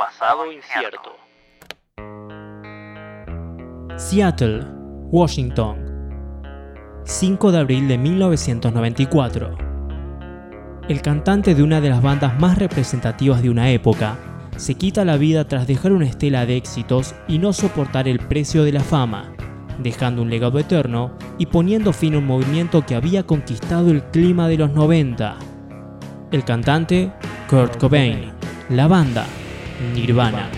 pasado incierto. Seattle, Washington. 5 de abril de 1994. El cantante de una de las bandas más representativas de una época se quita la vida tras dejar una estela de éxitos y no soportar el precio de la fama, dejando un legado eterno y poniendo fin a un movimiento que había conquistado el clima de los 90. El cantante, Kurt Cobain. La banda, Nirvana.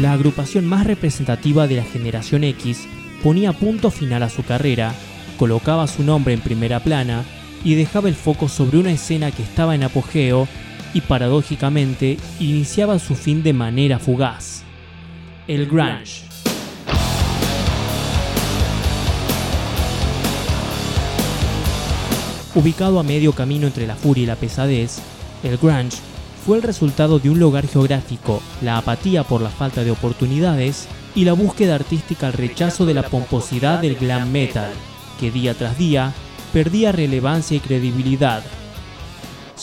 La agrupación más representativa de la generación X ponía punto final a su carrera, colocaba su nombre en primera plana y dejaba el foco sobre una escena que estaba en apogeo y paradójicamente iniciaba su fin de manera fugaz. El grunge. Ubicado a medio camino entre la furia y la pesadez, el grunge fue el resultado de un lugar geográfico, la apatía por la falta de oportunidades y la búsqueda artística al rechazo de la pomposidad del glam metal, que día tras día perdía relevancia y credibilidad.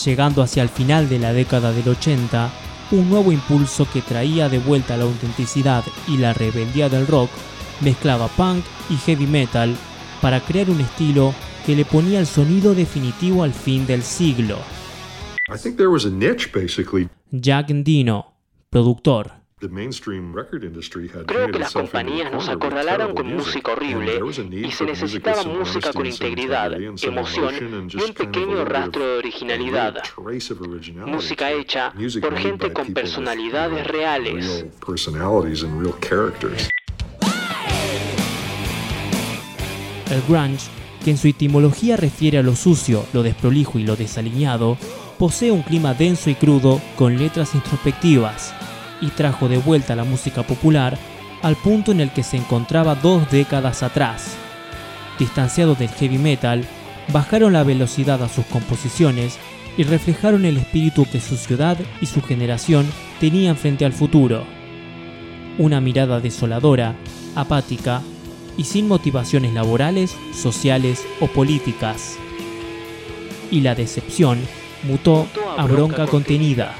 Llegando hacia el final de la década del 80, un nuevo impulso que traía de vuelta la autenticidad y la rebeldía del rock mezclaba punk y heavy metal para crear un estilo que le ponía el sonido definitivo al fin del siglo. Jack Endino, productor. Creo que las compañías nos acorralaron con música horrible y se necesitaba música con integridad, emoción y un pequeño rastro de originalidad. Música hecha por gente con personalidades reales. El grunge, que en su etimología refiere a lo sucio, lo desprolijo y lo desaliñado, posee un clima denso y crudo con letras introspectivas y trajo de vuelta la música popular al punto en el que se encontraba dos décadas atrás. Distanciados del heavy metal, bajaron la velocidad a sus composiciones y reflejaron el espíritu que su ciudad y su generación tenían frente al futuro. Una mirada desoladora, apática y sin motivaciones laborales, sociales o políticas. Y la decepción mutó a bronca contenida.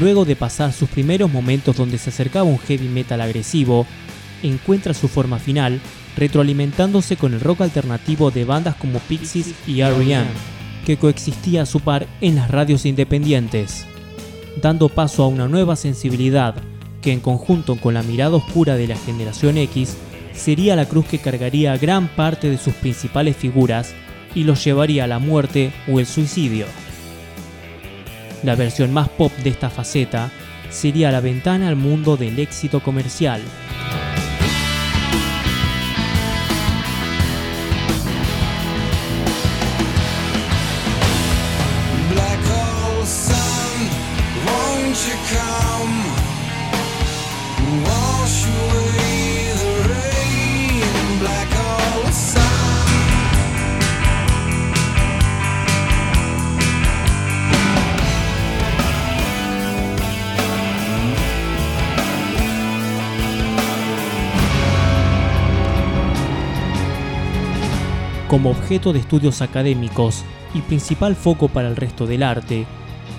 Luego de pasar sus primeros momentos donde se acercaba un heavy metal agresivo, encuentra su forma final retroalimentándose con el rock alternativo de bandas como Pixies y R.E.M., que coexistía a su par en las radios independientes, dando paso a una nueva sensibilidad que en conjunto con la mirada oscura de la generación X sería la cruz que cargaría gran parte de sus principales figuras y los llevaría a la muerte o el suicidio. La versión más pop de esta faceta sería la ventana al mundo del éxito comercial. Como objeto de estudios académicos y principal foco para el resto del arte,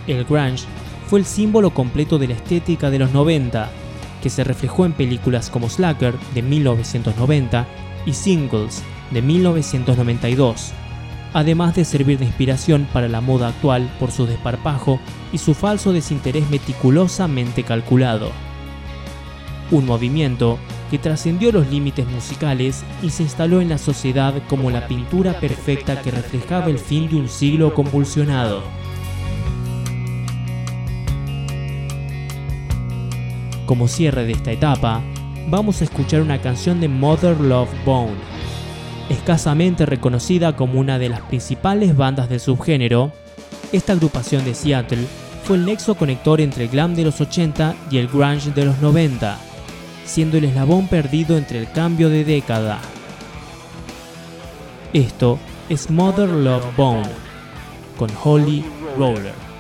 el grunge fue el símbolo completo de la estética de los 90, que se reflejó en películas como Slacker de 1990 y Singles de 1992, además de servir de inspiración para la moda actual por su desparpajo y su falso desinterés meticulosamente calculado. Un movimiento que trascendió los límites musicales y se instaló en la sociedad como la pintura perfecta que reflejaba el fin de un siglo convulsionado. Como cierre de esta etapa, vamos a escuchar una canción de Mother Love Bone, escasamente reconocida como una de las principales bandas del subgénero, Esta agrupación de Seattle fue el nexo conector entre el glam de los 80 y el grunge de los 90, siendo el eslabón perdido entre el cambio de década. Esto es Mother Love Bone con Holy Roller.